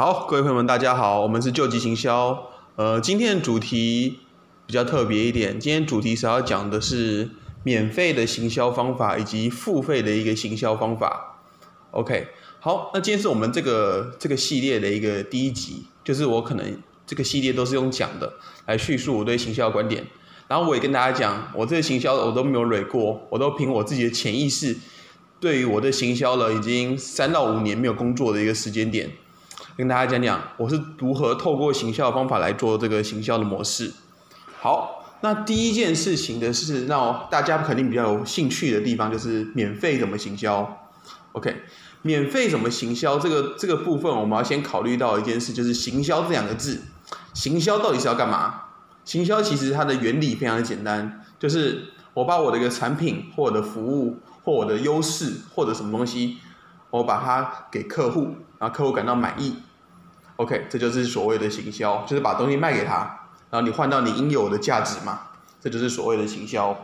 好，各位朋友们，大家好，我们是救急行销。呃，今天的主题比较特别一点，今天主题是要讲的是免费的行销方法以及付费的一个行销方法。OK，好，那今天是我们这个这个系列的一个第一集，就是我可能这个系列都是用讲的来叙述我对行销的观点，然后我也跟大家讲，我这个行销我都没有蕊过，我都凭我自己的潜意识，对于我的行销了已经三到五年没有工作的一个时间点。跟大家讲讲我是如何透过行销的方法来做这个行销的模式。好，那第一件事情的是让大家肯定比较有兴趣的地方，就是免费怎么行销。OK，免费怎么行销这个这个部分，我们要先考虑到一件事，就是行销这两个字，行销到底是要干嘛？行销其实它的原理非常的简单，就是我把我的一个产品或者服务或我的优势或者什么东西，我把它给客户，然后客户感到满意。OK，这就是所谓的行销，就是把东西卖给他，然后你换到你应有的价值嘛，这就是所谓的行销。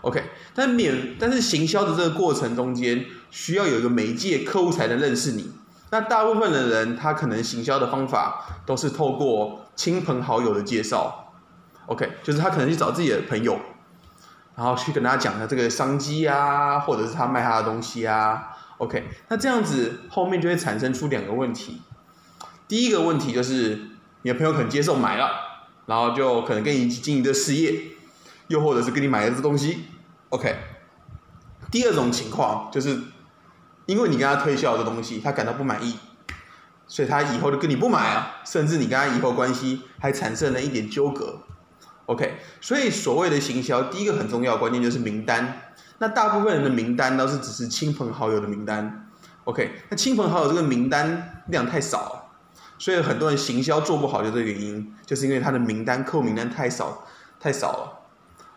OK，但免但是行销的这个过程中间需要有一个媒介，客户才能认识你。那大部分的人他可能行销的方法都是透过亲朋好友的介绍。OK，就是他可能去找自己的朋友，然后去跟他讲他这个商机啊，或者是他卖他的东西啊。OK，那这样子后面就会产生出两个问题。第一个问题就是你的朋友可能接受买了，然后就可能跟你一起经营这事业，又或者是跟你买了这东西，OK。第二种情况就是，因为你跟他推销的东西，他感到不满意，所以他以后就跟你不买了，甚至你跟他以后关系还产生了一点纠葛，OK。所以所谓的行销，第一个很重要关键就是名单。那大部分人的名单都是只是亲朋好友的名单，OK。那亲朋好友这个名单量太少。所以很多人行销做不好，就这个原因，就是因为他的名单、客户名单太少，太少了。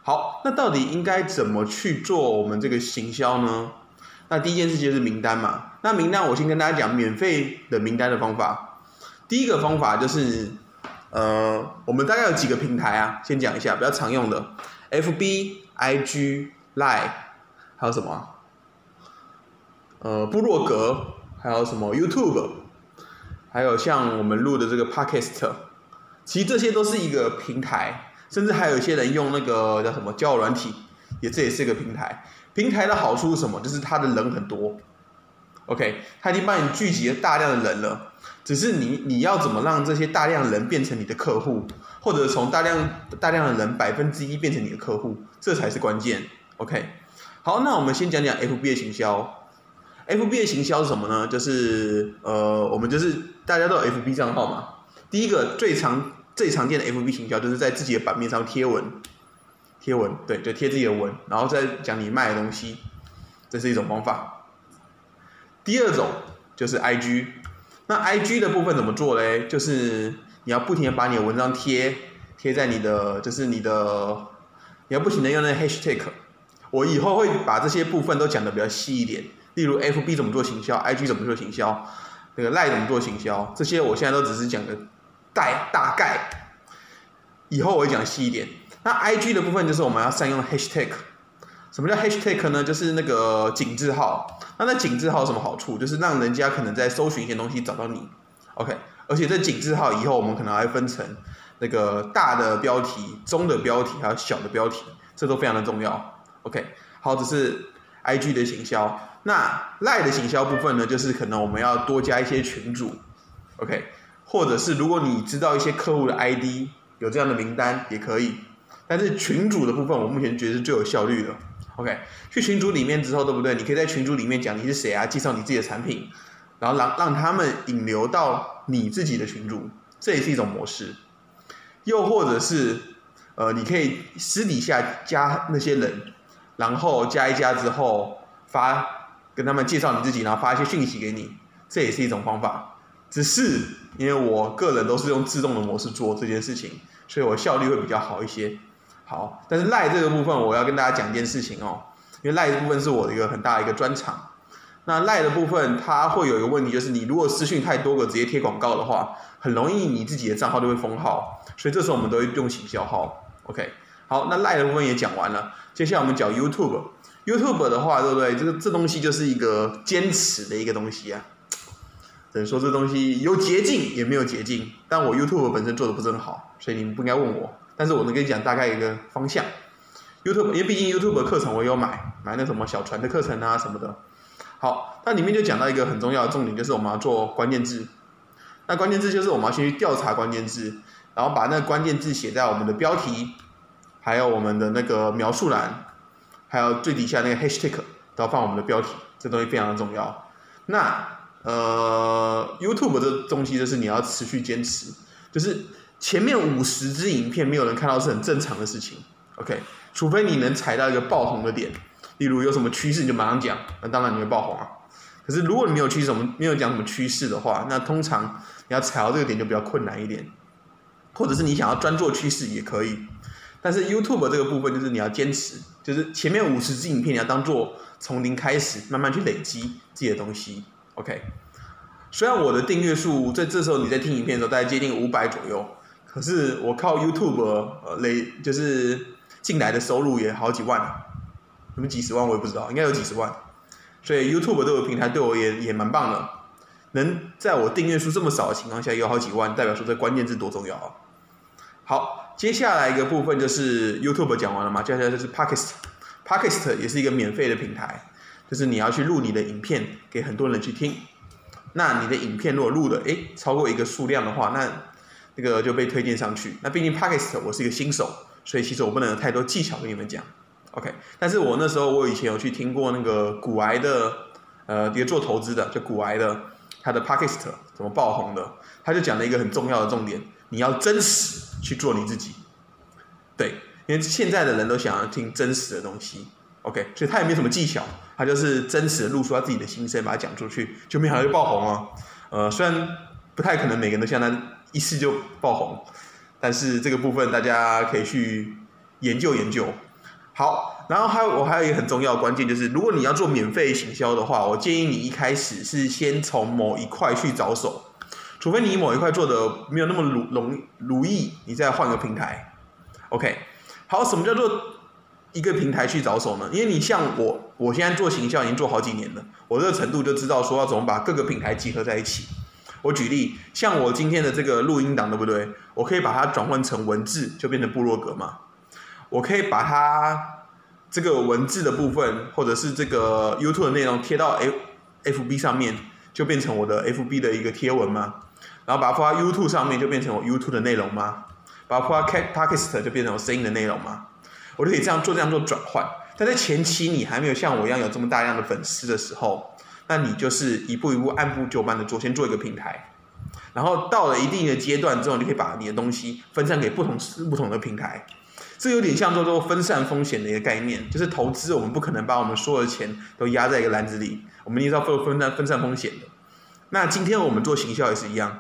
好，那到底应该怎么去做我们这个行销呢？那第一件事就是名单嘛。那名单我先跟大家讲免费的名单的方法。第一个方法就是，呃，我们大概有几个平台啊？先讲一下比较常用的，FB、IG、Line，还有什么？呃，部落格，还有什么 YouTube？还有像我们录的这个 podcast，其实这些都是一个平台，甚至还有一些人用那个叫什么交友软体，也这也是一个平台。平台的好处是什么？就是它的人很多，OK，它已经帮你聚集了大量的人了，只是你你要怎么让这些大量人变成你的客户，或者从大量大量的人百分之一变成你的客户，这才是关键，OK。好，那我们先讲讲 FB 的行销。FB 的行销是什么呢？就是呃，我们就是大家都有 FB 账号嘛。第一个最常最常见的 FB 行销，就是在自己的版面上贴文，贴文，对，就贴自己的文，然后再讲你卖的东西，这是一种方法。第二种就是 IG，那 IG 的部分怎么做嘞？就是你要不停的把你的文章贴贴在你的，就是你的，你要不停的用那 Hashtag。我以后会把这些部分都讲的比较细一点。例如 F B 怎么做行销，I G 怎么做行销，那个赖怎么做行销，这些我现在都只是讲的大大概，以后我会讲细一点。那 I G 的部分就是我们要善用 Hashtag，什么叫 Hashtag 呢？就是那个井字号。那那井字号有什么好处？就是让人家可能在搜寻一些东西找到你，OK。而且这井字号以后我们可能还分成那个大的标题、中的标题还有小的标题，这都非常的重要，OK。好，只是 I G 的行销。那赖的行销部分呢，就是可能我们要多加一些群主，OK，或者是如果你知道一些客户的 ID 有这样的名单也可以，但是群主的部分我目前觉得是最有效率的，OK，去群组里面之后，对不对？你可以在群组里面讲你是谁啊，介绍你自己的产品，然后让让他们引流到你自己的群组，这也是一种模式。又或者是呃，你可以私底下加那些人，然后加一加之后发。跟他们介绍你自己，然后发一些讯息给你，这也是一种方法。只是因为我个人都是用自动的模式做这件事情，所以我效率会比较好一些。好，但是赖这个部分，我要跟大家讲一件事情哦，因为赖的部分是我的一个很大的一个专长。那赖的部分，它会有一个问题，就是你如果私讯太多个直接贴广告的话，很容易你自己的账号就会封号。所以这时候我们都会用行销号。OK，好，那赖的部分也讲完了，接下来我们讲 YouTube。YouTube 的话，对不对？这个这东西就是一个坚持的一个东西啊。等于说这东西有捷径也没有捷径，但我 YouTube 本身做的不是很好，所以你们不应该问我。但是我能跟你讲大概一个方向。YouTube 因为毕竟 YouTube 课程我有买，买那什么小船的课程啊什么的。好，那里面就讲到一个很重要的重点，就是我们要做关键字。那关键字就是我们要先去调查关键字，然后把那个关键字写在我们的标题，还有我们的那个描述栏，还有最底下那个 Hashtag 都要放我们的标题，这东西非常的重要。那呃 YouTube 这东西就是你要持续坚持，就是前面五十支影片没有人看到是很正常的事情。OK，除非你能踩到一个爆红的点。例如有什么趋势你就马上讲，那当然你会爆红啊。可是如果你没有趋势，什么没有讲什么趋势的话，那通常你要踩到这个点就比较困难一点。或者是你想要专做趋势也可以，但是 YouTube 这个部分就是你要坚持，就是前面五十支影片你要当做从零开始，慢慢去累积自己的东西。OK，虽然我的订阅数在这时候你在听影片的时候大概接近五百左右，可是我靠 YouTube 呃累就是进来的收入也好几万。什么几十万我也不知道，应该有几十万，所以 YouTube 这个平台对我也也蛮棒的，能在我订阅数这么少的情况下有好几万，代表说这关键字多重要啊！好，接下来一个部分就是 YouTube 讲完了嘛，接下来就是 Podcast，Podcast 也是一个免费的平台，就是你要去录你的影片给很多人去听，那你的影片如果录的诶超过一个数量的话，那那个就被推荐上去。那毕竟 Podcast 我是一个新手，所以其实我不能有太多技巧跟你们讲。OK，但是我那时候我以前有去听过那个古癌的，呃，一个做投资的，就古癌的，他的 Podcast 怎么爆红的，他就讲了一个很重要的重点，你要真实去做你自己，对，因为现在的人都想要听真实的东西，OK，所以他也没什么技巧，他就是真实的露出他自己的心声，把它讲出去，就没想到就爆红了，呃，虽然不太可能每个人都像他一次就爆红，但是这个部分大家可以去研究研究。好，然后还有我还有一个很重要的关键，就是如果你要做免费行销的话，我建议你一开始是先从某一块去着手，除非你某一块做的没有那么如容如意，你再换个平台。OK，好，什么叫做一个平台去着手呢？因为你像我，我现在做行销已经做好几年了，我这个程度就知道说要怎么把各个平台集合在一起。我举例，像我今天的这个录音档，对不对？我可以把它转换成文字，就变成部落格嘛。我可以把它这个文字的部分，或者是这个 YouTube 的内容贴到 F FB 上面，就变成我的 FB 的一个贴文吗？然后把它放到 YouTube 上面，就变成我 YouTube 的内容吗？把它放到 Podcast 就变成我声音的内容吗？我就可以这样做，这样做转换。但在前期你还没有像我一样有这么大量的粉丝的时候，那你就是一步一步按部就班的做，先做一个平台，然后到了一定的阶段之后，你可以把你的东西分散给不同不同的平台。这有点像叫做分散风险的一个概念，就是投资我们不可能把我们所有的钱都压在一个篮子里，我们一定要分分散分散风险的。那今天我们做行销也是一样，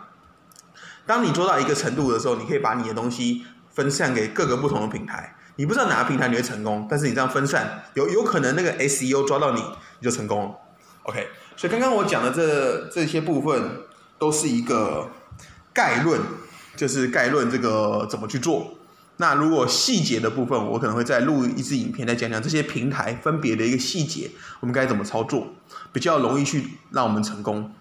当你做到一个程度的时候，你可以把你的东西分散给各个不同的平台。你不知道哪个平台你会成功，但是你这样分散，有有可能那个 SEO 抓到你，你就成功了。OK，所以刚刚我讲的这这些部分都是一个概论，就是概论这个怎么去做。那如果细节的部分，我可能会再录一支影片，再讲讲这些平台分别的一个细节，我们该怎么操作，比较容易去让我们成功。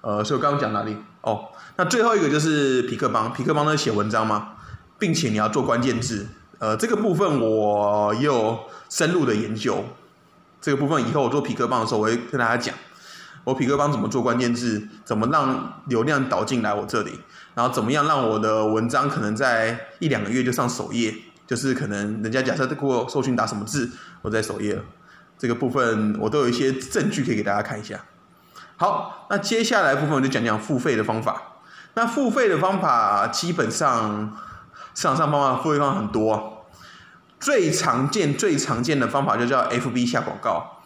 呃，所以我刚刚讲哪里？哦，那最后一个就是皮克邦，皮克邦在写文章吗？并且你要做关键字，呃，这个部分我也有深入的研究。这个部分以后我做皮克邦的时候，我会跟大家讲。我匹克邦怎么做关键字？怎么让流量导进来我这里？然后怎么样让我的文章可能在一两个月就上首页？就是可能人家假设给我搜寻打什么字，我在首页。这个部分我都有一些证据可以给大家看一下。好，那接下来部分我就讲讲付费的方法。那付费的方法基本上市场上方法付费方法很多，最常见最常见的方法就叫 FB 下广告。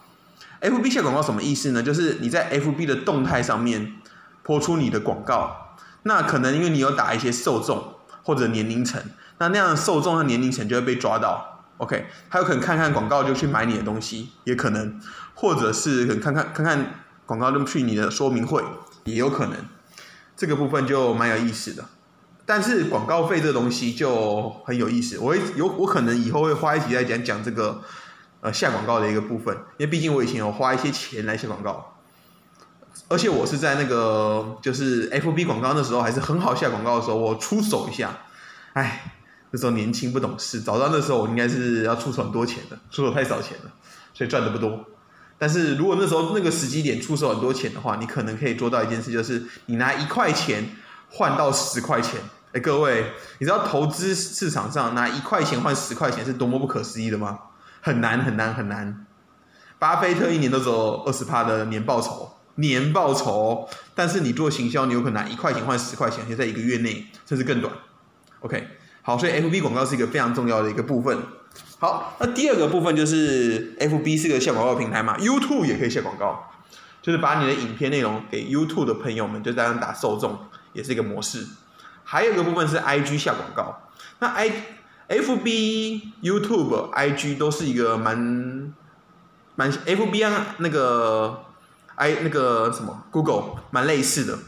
F B 下广告什么意思呢？就是你在 F B 的动态上面播出你的广告，那可能因为你有打一些受众或者年龄层，那那样的受众和年龄层就会被抓到。OK，他有可能看看广告就去买你的东西，也可能，或者是可能看看看看广告就去你的说明会，也有可能。这个部分就蛮有意思的。但是广告费这东西就很有意思，我会有我可能以后会花一集来讲讲这个。呃，下广告的一个部分，因为毕竟我以前有花一些钱来下广告，而且我是在那个就是 FB 广告的时候，还是很好下广告的时候，我出手一下，哎，那时候年轻不懂事，早知道那时候我应该是要出手很多钱的，出手太少钱了，所以赚的不多。但是如果那时候那个时机点出手很多钱的话，你可能可以做到一件事，就是你拿一块钱换到十块钱。哎，各位，你知道投资市场上拿一块钱换十块钱是多么不可思议的吗？很难很难很难。巴菲特一年都只有二十趴的年报酬，年报酬，但是你做行销，你有可能拿一块钱换十块钱，就在一个月内，甚至更短。OK，好，所以 FB 广告是一个非常重要的一个部分。好，那第二个部分就是 FB 是个下广告平台嘛，YouTube 也可以下广告，就是把你的影片内容给 YouTube 的朋友们，就这样打受众，也是一个模式。还有一个部分是 IG 下广告，那 I FB、YouTube、IG 都是一个蛮蛮 FB 啊那个 I 那个什么 Google 蛮类似的。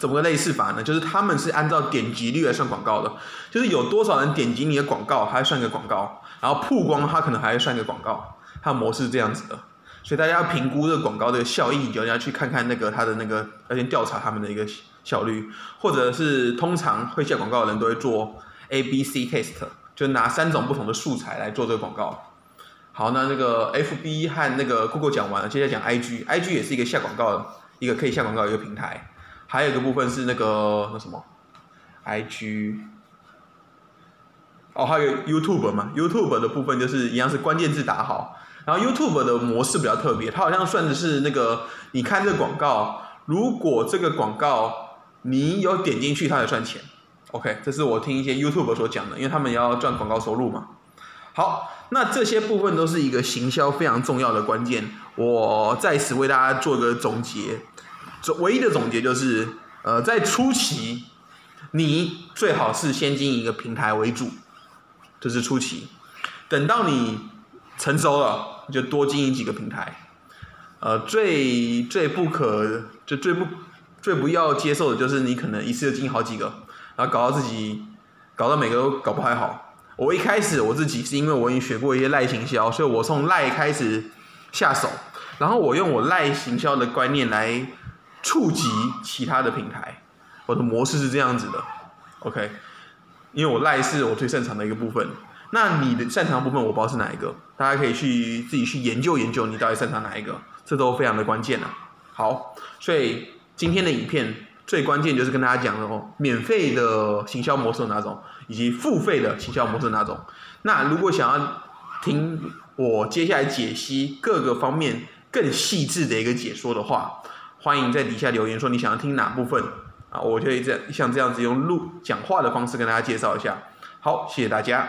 怎么个类似法呢？就是他们是按照点击率来算广告的，就是有多少人点击你的广告，它算一个广告，然后曝光它可能还会算一个广告，它的模式是这样子的。所以大家要评估这个广告的效益，就要去看看那个它的那个要先调查他们的一个效率，或者是通常会下广告的人都会做 A B C test，就拿三种不同的素材来做这个广告。好，那那个 F B 和那个 Google 讲完了，接下来讲 I G，I G 也是一个下广告的一个可以下广告一个平台。还有一个部分是那个那什么，I G，哦，还有 YouTube 嘛，YouTube 的部分就是一样是关键字打好，然后 YouTube 的模式比较特别，它好像算的是那个你看这个广告，如果这个广告你有点进去，它才算钱。OK，这是我听一些 YouTube 所讲的，因为他们要赚广告收入嘛。好，那这些部分都是一个行销非常重要的关键，我在此为大家做个总结。总唯一的总结就是，呃，在初期，你最好是先经营一个平台为主，这是初期。等到你成熟了，就多经营几个平台。呃，最最不可就最不最不要接受的就是你可能一次就经营好几个，然后搞到自己搞到每个都搞不太好。我一开始我自己是因为我已经学过一些赖行销，所以我从赖开始下手，然后我用我赖行销的观念来。触及其他的平台，我的模式是这样子的，OK，因为我赖是我最擅长的一个部分，那你的擅长部分我不知道是哪一个，大家可以去自己去研究研究你到底擅长哪一个，这都非常的关键啊。好，所以今天的影片最关键就是跟大家讲哦，免费的行销模式有哪种，以及付费的行销模式哪种。那如果想要听我接下来解析各个方面更细致的一个解说的话，欢迎在底下留言说你想要听哪部分啊？我可以这像这样子用录讲话的方式跟大家介绍一下。好，谢谢大家。